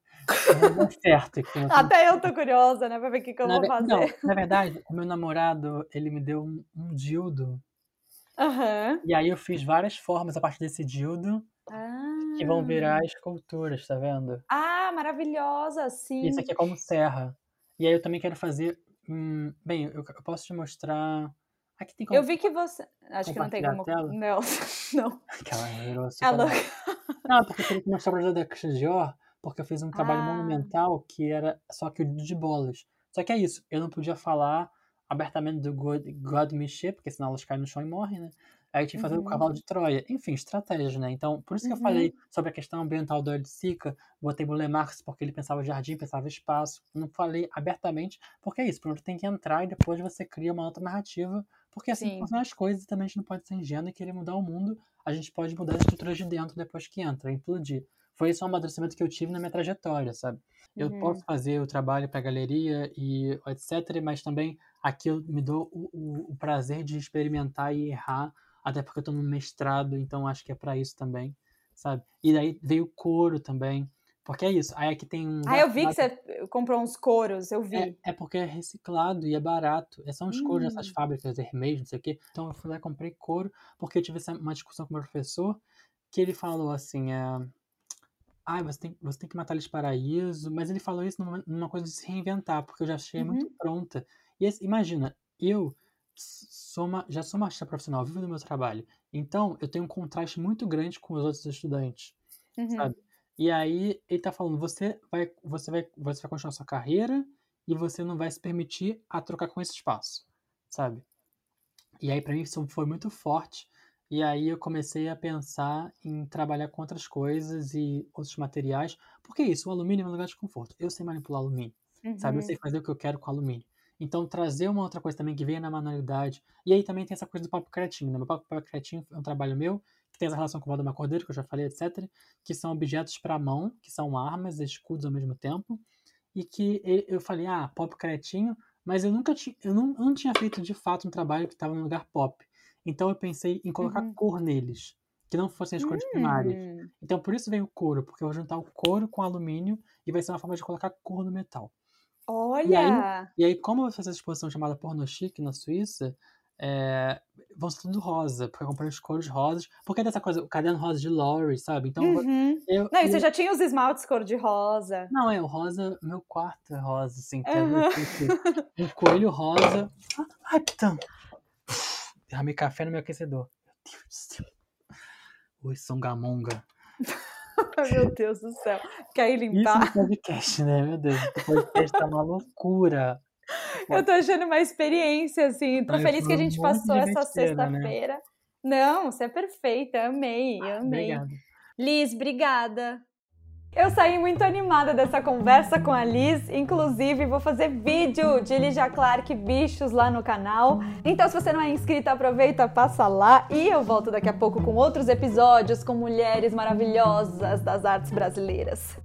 B: Não certo. Aqui,
A: Até eu tô curiosa, né? Pra ver o que, que eu na vou fazer. Não,
B: na verdade, o meu namorado, ele me deu um, um dildo.
A: Uhum.
B: E aí eu fiz várias formas a partir desse dildo.
A: Ah.
B: Que vão virar esculturas, tá vendo?
A: Ah, maravilhosa, sim.
B: Isso aqui é como serra. E aí eu também quero fazer. Hum, bem, eu, eu posso te mostrar. Aqui tem como...
A: Eu vi que você. Acho que não tem como. Não, não.
B: Aquela virou super. Ela... Não, porque eu queria mostrar pra da Dior, porque eu fiz um trabalho ah. monumental que era só que de bolas. Só que é isso, eu não podia falar abertamente do God, God Michê, porque senão elas caem no chão e morrem, né? Aí eu tinha que fazer uhum. o cavalo de Troia. Enfim, estratégias, né? Então, por isso que uhum. eu falei sobre a questão ambiental do Sica, botei Boulé Marx porque ele pensava jardim, pensava espaço. Não falei abertamente, porque é isso. Primeiro tem que entrar e depois você cria uma outra narrativa, porque assim funcionam as coisas e também a gente não pode ser ingênuo e querer mudar o mundo. A gente pode mudar as estruturas de dentro depois que entra, implodir. Foi esse o amadurecimento que eu tive na minha trajetória, sabe? Eu uhum. posso fazer o trabalho para galeria e etc, mas também aquilo me dou o, o, o prazer de experimentar e errar até porque eu tô no mestrado, então acho que é para isso também, sabe? E daí veio o couro também, porque é isso. Aí aqui tem um.
A: Ah, eu vi que você comprou uns couros, eu vi.
B: É, é porque é reciclado e é barato. É, são os hum. couros dessas fábricas Hermes, não sei o quê. Então eu fui lá e comprei couro, porque eu tive uma discussão com o meu professor, que ele falou assim: é, ah, você tem, você tem que matar eles paraíso, mas ele falou isso numa, numa coisa de se reinventar, porque eu já achei uhum. muito pronta. E esse, imagina, eu sou uma, já sou uma artista profissional, vivo do meu trabalho. Então, eu tenho um contraste muito grande com os outros estudantes, uhum. sabe? E aí, ele tá falando, você vai, você, vai, você vai continuar sua carreira e você não vai se permitir a trocar com esse espaço, sabe? E aí, para mim, isso foi muito forte. E aí, eu comecei a pensar em trabalhar com outras coisas e outros materiais. Porque é isso, o alumínio é um lugar de conforto. Eu sei manipular alumínio, uhum. sabe? Eu sei uhum. fazer o que eu quero com alumínio. Então, trazer uma outra coisa também que venha na manualidade. E aí também tem essa coisa do papo cretinho, né? O papo cretinho é um trabalho meu, que tem essa relação com o Valdemar Cordeiro, que eu já falei, etc. Que são objetos para mão, que são armas, escudos ao mesmo tempo. E que eu falei, ah, pop cretinho, mas eu nunca tinha, eu não, não tinha feito de fato um trabalho que estava no lugar pop. Então eu pensei em colocar uhum. cor neles. que não fossem as cores primárias.
A: Hum,
B: Então por isso vem o couro, porque eu vou juntar o couro com alumínio e vai ser uma forma de colocar cor no metal.
A: Olha!
B: E aí, como eu vou fazer essa exposição chamada Porno Chic na Suíça, é, vão ser tudo rosa, porque eu comprei as cores rosas, porque é dessa coisa, o caderno rosa de Laurie, sabe? Então
A: Uhum.
B: eu,
A: Não, e
B: eu-
A: você já tinha os esmaltes cor-de-rosa.
B: Não, é o rosa, meu quarto é rosa, assim, é um coelho rosa. Ah, Ai, então. Derramei café no meu aquecedor. Meu Deus do céu. Oi, Songamonga.
A: Meu Deus do céu. Quer ir
B: Isso
A: limpar?
B: no podcast, né? Meu Deus, o podcast tá uma loucura.
A: Eu tô achando uma experiência, assim. Tô
B: Ai,
A: feliz que a gente passou essa
B: né?
A: sexta-feira. Não, você é perfeita. Amei, amei.
B: Obrigado.
A: Liz, obrigada. Eu saí muito animada dessa conversa com a Liz, inclusive vou fazer vídeo de Lígia Clark Bichos lá no canal. Então, se você não é inscrito, aproveita, passa lá e eu volto daqui a pouco com outros episódios com mulheres maravilhosas das artes brasileiras.